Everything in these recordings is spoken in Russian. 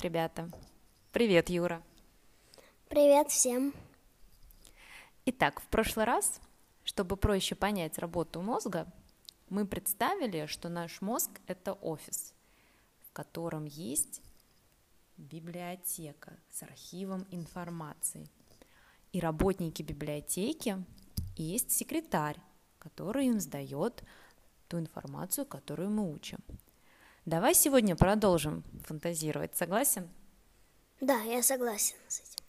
Привет, ребята. Привет, Юра. Привет всем. Итак, в прошлый раз, чтобы проще понять работу мозга, мы представили, что наш мозг – это офис, в котором есть библиотека с архивом информации. И работники библиотеки есть секретарь, который им сдает ту информацию, которую мы учим. Давай сегодня продолжим фантазировать. Согласен? Да, я согласен с этим.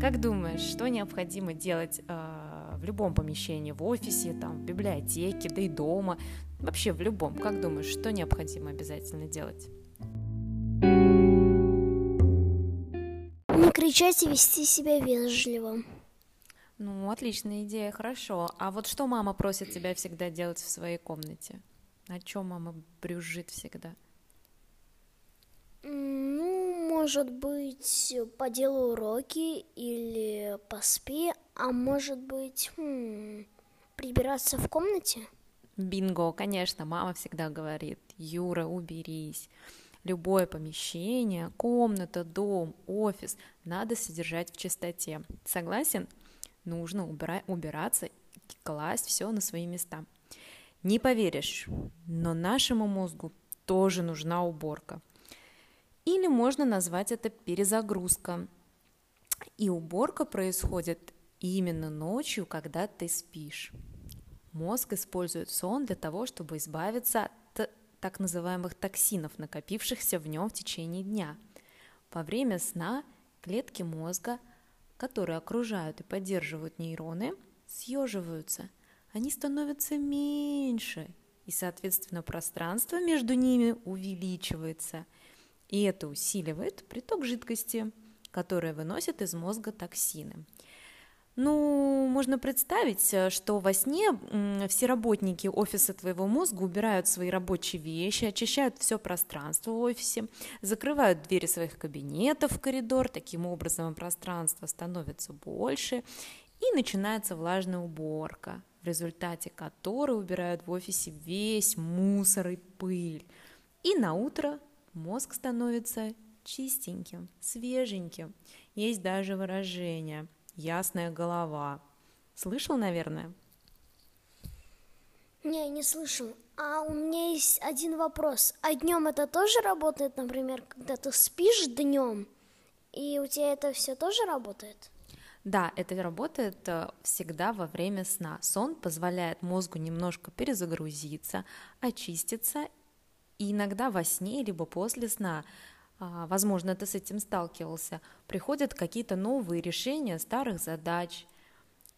Как думаешь, что необходимо делать э, в любом помещении, в офисе, там, в библиотеке, да и дома, вообще в любом? Как думаешь, что необходимо обязательно делать? Не кричать и вести себя вежливо. Ну, отличная идея, хорошо. А вот что мама просит тебя всегда делать в своей комнате? О чем мама брюжит всегда? Ну, может быть, поделай уроки или поспи, а может быть, хм, прибираться в комнате? Бинго, конечно, мама всегда говорит, Юра, уберись. Любое помещение, комната, дом, офис надо содержать в чистоте. Согласен? Нужно убира- убираться, класть все на свои места. Не поверишь, но нашему мозгу тоже нужна уборка. Или можно назвать это перезагрузка. И уборка происходит именно ночью, когда ты спишь. Мозг использует сон для того, чтобы избавиться от так называемых токсинов, накопившихся в нем в течение дня. Во время сна клетки мозга – которые окружают и поддерживают нейроны, съеживаются. Они становятся меньше, и, соответственно, пространство между ними увеличивается. И это усиливает приток жидкости, которая выносит из мозга токсины. Ну, можно представить, э, что во сне все работники офиса твоего мозга убирают свои рабочие вещи, очищают все пространство в офисе, закрывают двери своих кабинетов в коридор, таким образом пространство становится больше, и начинается влажная уборка, в результате которой убирают в офисе весь мусор и пыль. И на утро мозг становится чистеньким, свеженьким. Есть даже выражение – ясная голова. Слышал, наверное? Не, не слышал. А у меня есть один вопрос. А днем это тоже работает, например, когда ты спишь днем, и у тебя это все тоже работает? Да, это работает э, всегда во время сна. Сон позволяет мозгу немножко перезагрузиться, очиститься, и иногда во сне, либо после сна возможно, ты с этим сталкивался, приходят какие-то новые решения старых задач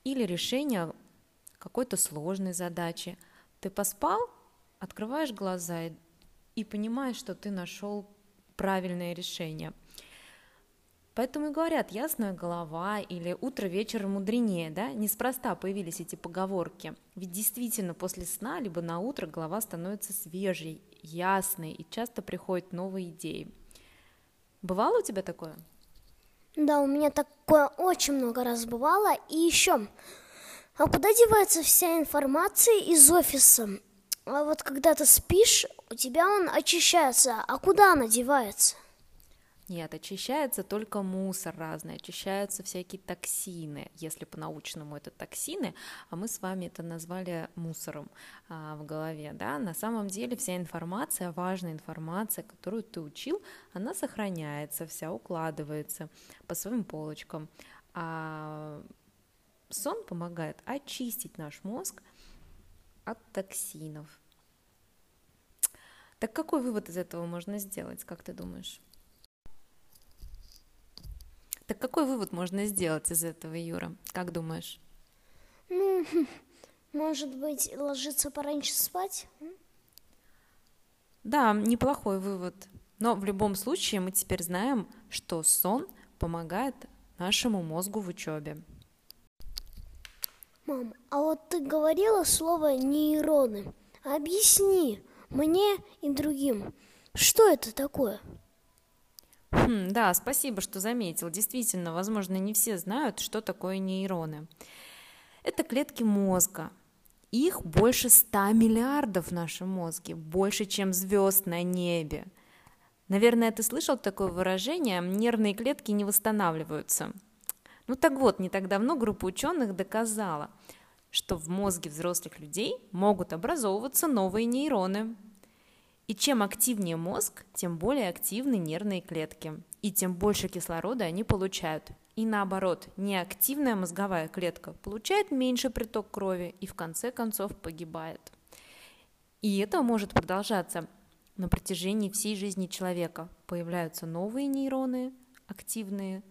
или решения какой-то сложной задачи. Ты поспал, открываешь глаза и, и понимаешь, что ты нашел правильное решение. Поэтому и говорят, ясная голова или утро вечером мудренее, да, неспроста появились эти поговорки. Ведь действительно после сна либо на утро голова становится свежей, ясной и часто приходят новые идеи. Бывало у тебя такое? Да, у меня такое очень много раз бывало. И еще, а куда девается вся информация из офиса? А вот когда ты спишь, у тебя он очищается, а куда она девается? Нет, очищается только мусор разный, очищаются всякие токсины, если по-научному это токсины, а мы с вами это назвали мусором а, в голове, да, на самом деле вся информация, важная информация, которую ты учил, она сохраняется, вся укладывается по своим полочкам, а сон помогает очистить наш мозг от токсинов. Так какой вывод из этого можно сделать, как ты думаешь? Так какой вывод можно сделать из этого, Юра? Как думаешь? Ну, может быть, ложиться пораньше спать? Да, неплохой вывод. Но в любом случае мы теперь знаем, что сон помогает нашему мозгу в учебе. Мам, а вот ты говорила слово нейроны. Объясни мне и другим, что это такое? Хм, да, спасибо, что заметил. Действительно, возможно, не все знают, что такое нейроны. Это клетки мозга. Их больше 100 миллиардов в нашем мозге, больше, чем звезд на небе. Наверное, ты слышал такое выражение «нервные клетки не восстанавливаются». Ну так вот, не так давно группа ученых доказала, что в мозге взрослых людей могут образовываться новые нейроны. И чем активнее мозг, тем более активны нервные клетки, и тем больше кислорода они получают. И наоборот, неактивная мозговая клетка получает меньше приток крови и в конце концов погибает. И это может продолжаться на протяжении всей жизни человека. Появляются новые нейроны, активные,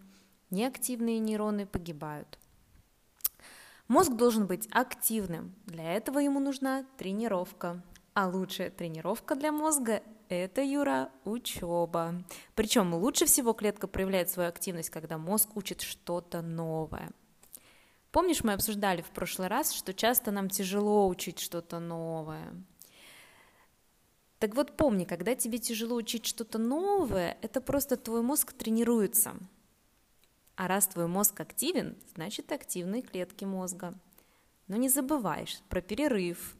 неактивные нейроны погибают. Мозг должен быть активным. Для этого ему нужна тренировка. А лучшая тренировка для мозга – это, Юра, учеба. Причем лучше всего клетка проявляет свою активность, когда мозг учит что-то новое. Помнишь, мы обсуждали в прошлый раз, что часто нам тяжело учить что-то новое. Так вот помни, когда тебе тяжело учить что-то новое, это просто твой мозг тренируется. А раз твой мозг активен, значит активные клетки мозга. Но не забываешь про перерыв,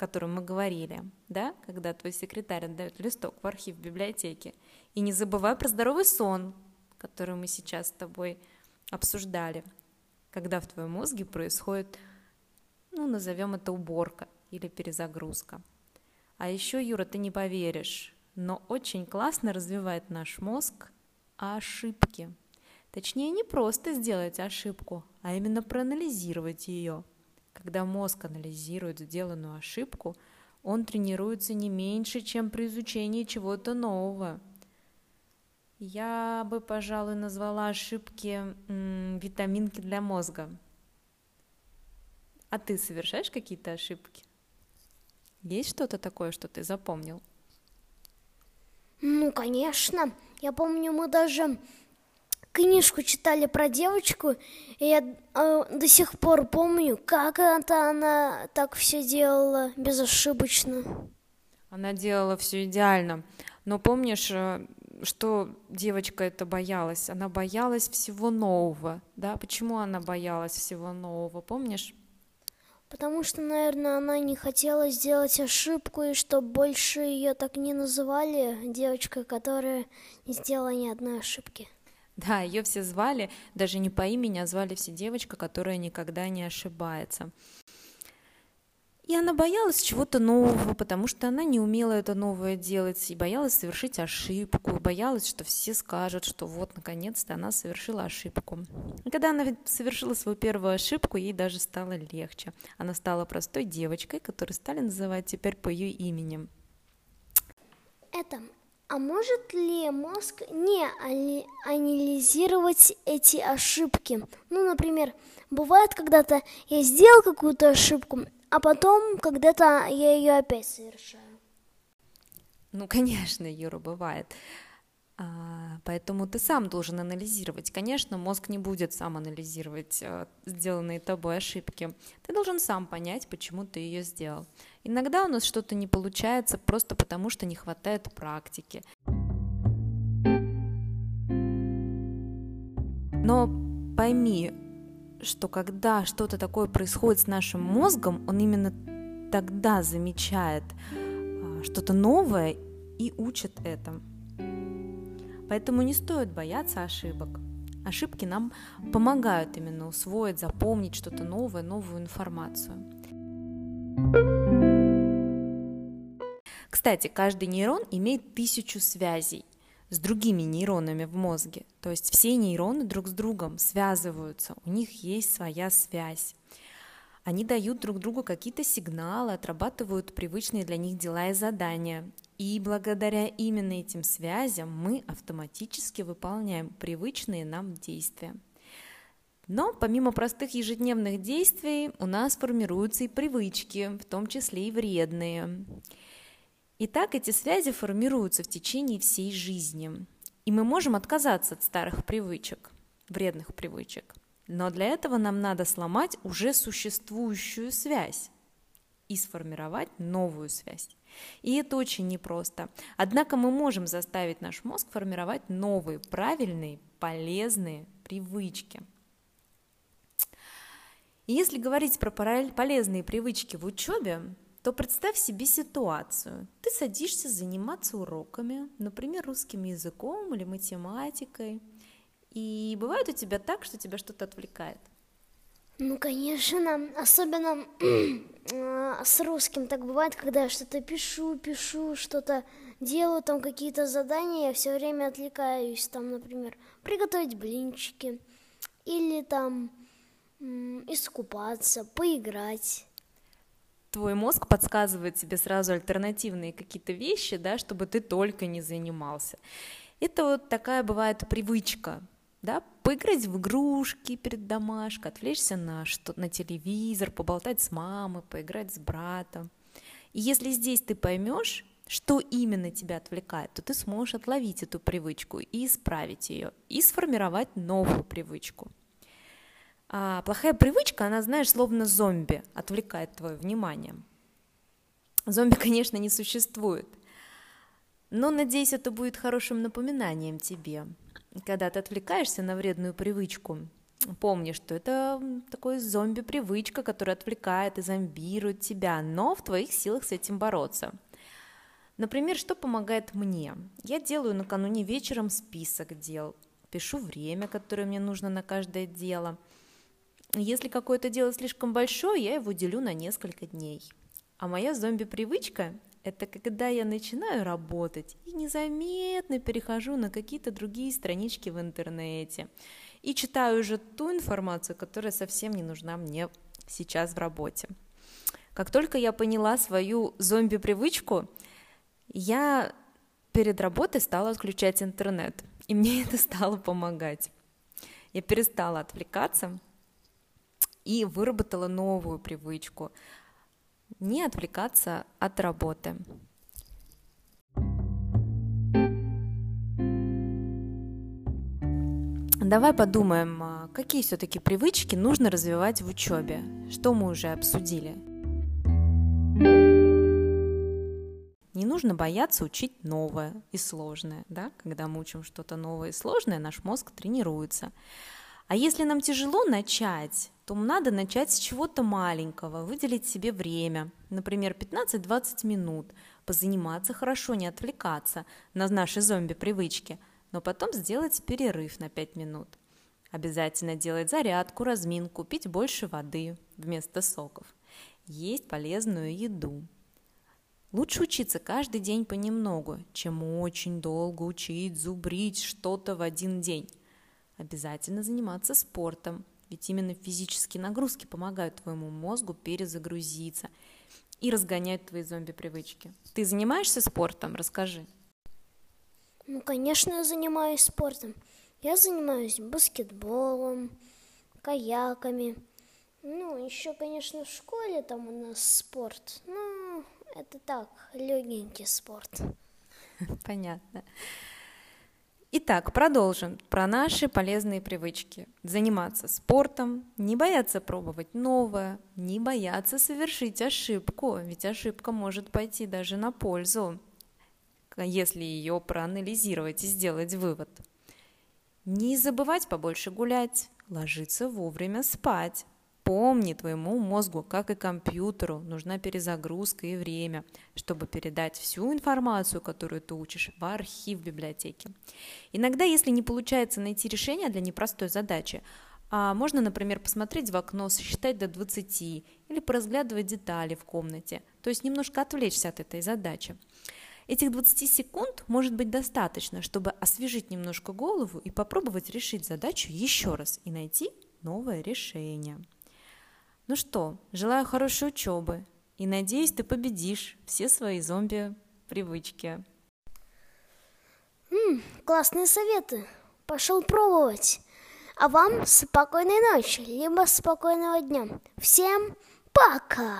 котором мы говорили, да, когда твой секретарь отдает листок в архив библиотеки. И не забывай про здоровый сон, который мы сейчас с тобой обсуждали, когда в твоем мозге происходит, ну, назовем это уборка или перезагрузка. А еще, Юра, ты не поверишь, но очень классно развивает наш мозг ошибки. Точнее, не просто сделать ошибку, а именно проанализировать ее. Когда мозг анализирует сделанную ошибку, он тренируется не меньше, чем при изучении чего-то нового. Я бы, пожалуй, назвала ошибки м, витаминки для мозга. А ты совершаешь какие-то ошибки? Есть что-то такое, что ты запомнил? Ну, конечно. Я помню, мы даже книжку читали про девочку, и я э, до сих пор помню, как это она так все делала безошибочно. Она делала все идеально. Но помнишь, э, что девочка это боялась? Она боялась всего нового, да? Почему она боялась всего нового, помнишь? Потому что, наверное, она не хотела сделать ошибку, и чтобы больше ее так не называли девочкой, которая не сделала ни одной ошибки. Да, ее все звали, даже не по имени, а звали все девочка, которая никогда не ошибается. И она боялась чего-то нового, потому что она не умела это новое делать, и боялась совершить ошибку, боялась, что все скажут, что вот, наконец-то она совершила ошибку. И когда она совершила свою первую ошибку, ей даже стало легче. Она стала простой девочкой, которую стали называть теперь по ее имени. Это а может ли мозг не анализировать эти ошибки? Ну, например, бывает, когда-то я сделал какую-то ошибку, а потом когда-то я ее опять совершаю. Ну, конечно, Юра, бывает. А, поэтому ты сам должен анализировать. Конечно, мозг не будет сам анализировать а, сделанные тобой ошибки. Ты должен сам понять, почему ты ее сделал. Иногда у нас что-то не получается просто потому, что не хватает практики. Но пойми, что когда что-то такое происходит с нашим мозгом, он именно тогда замечает а, что-то новое и учит это. Поэтому не стоит бояться ошибок. Ошибки нам помогают именно усвоить, запомнить что-то новое, новую информацию. Кстати, каждый нейрон имеет тысячу связей с другими нейронами в мозге. То есть все нейроны друг с другом связываются, у них есть своя связь. Они дают друг другу какие-то сигналы, отрабатывают привычные для них дела и задания. И благодаря именно этим связям мы автоматически выполняем привычные нам действия. Но помимо простых ежедневных действий у нас формируются и привычки, в том числе и вредные. И так эти связи формируются в течение всей жизни. И мы можем отказаться от старых привычек, вредных привычек. Но для этого нам надо сломать уже существующую связь и сформировать новую связь. И это очень непросто. Однако мы можем заставить наш мозг формировать новые, правильные, полезные привычки. И если говорить про полезные привычки в учебе, то представь себе ситуацию. Ты садишься заниматься уроками, например, русским языком или математикой, и бывает у тебя так, что тебя что-то отвлекает. Ну, конечно, особенно а, с русским так бывает, когда я что-то пишу, пишу, что-то делаю, там какие-то задания, я все время отвлекаюсь, там, например, приготовить блинчики, или там искупаться, поиграть. Твой мозг подсказывает тебе сразу альтернативные какие-то вещи, да, чтобы ты только не занимался. Это вот такая бывает привычка, да, поиграть в игрушки перед домашкой, отвлечься на, что, на телевизор, поболтать с мамой, поиграть с братом. И если здесь ты поймешь, что именно тебя отвлекает, то ты сможешь отловить эту привычку и исправить ее, и сформировать новую привычку. А плохая привычка, она, знаешь, словно зомби, отвлекает твое внимание. Зомби, конечно, не существует, но, надеюсь, это будет хорошим напоминанием тебе, когда ты отвлекаешься на вредную привычку. Помни, что это такой зомби-привычка, которая отвлекает и зомбирует тебя, но в твоих силах с этим бороться – Например, что помогает мне? Я делаю накануне вечером список дел, пишу время, которое мне нужно на каждое дело. Если какое-то дело слишком большое, я его делю на несколько дней. А моя зомби-привычка – это когда я начинаю работать и незаметно перехожу на какие-то другие странички в интернете и читаю уже ту информацию, которая совсем не нужна мне сейчас в работе. Как только я поняла свою зомби-привычку – я перед работой стала отключать интернет, и мне это стало помогать. Я перестала отвлекаться и выработала новую привычку – не отвлекаться от работы. Давай подумаем, а какие все-таки привычки нужно развивать в учебе, что мы уже обсудили. Не нужно бояться учить новое и сложное. Да? Когда мы учим что-то новое и сложное, наш мозг тренируется. А если нам тяжело начать, то надо начать с чего-то маленького, выделить себе время, например, 15-20 минут, позаниматься хорошо, не отвлекаться на наши зомби-привычки, но потом сделать перерыв на 5 минут. Обязательно делать зарядку, разминку, пить больше воды вместо соков. Есть полезную еду. Лучше учиться каждый день понемногу, чем очень долго учить, зубрить что-то в один день. Обязательно заниматься спортом, ведь именно физические нагрузки помогают твоему мозгу перезагрузиться и разгонять твои зомби-привычки. Ты занимаешься спортом? Расскажи. Ну, конечно, я занимаюсь спортом. Я занимаюсь баскетболом, каяками. Ну, еще, конечно, в школе там у нас спорт. Ну, это так, легенький спорт. Понятно. Итак, продолжим про наши полезные привычки. Заниматься спортом, не бояться пробовать новое, не бояться совершить ошибку, ведь ошибка может пойти даже на пользу, если ее проанализировать и сделать вывод. Не забывать побольше гулять, ложиться вовремя спать, Помни, твоему мозгу, как и компьютеру, нужна перезагрузка и время, чтобы передать всю информацию, которую ты учишь, в архив библиотеки. Иногда, если не получается найти решение для непростой задачи, а можно, например, посмотреть в окно, сосчитать до 20 или поразглядывать детали в комнате, то есть немножко отвлечься от этой задачи. Этих 20 секунд может быть достаточно, чтобы освежить немножко голову и попробовать решить задачу еще раз и найти новое решение. Ну что, желаю хорошей учебы и надеюсь, ты победишь все свои зомби-привычки. М, классные советы. Пошел пробовать. А вам спокойной ночи, либо спокойного дня. Всем пока!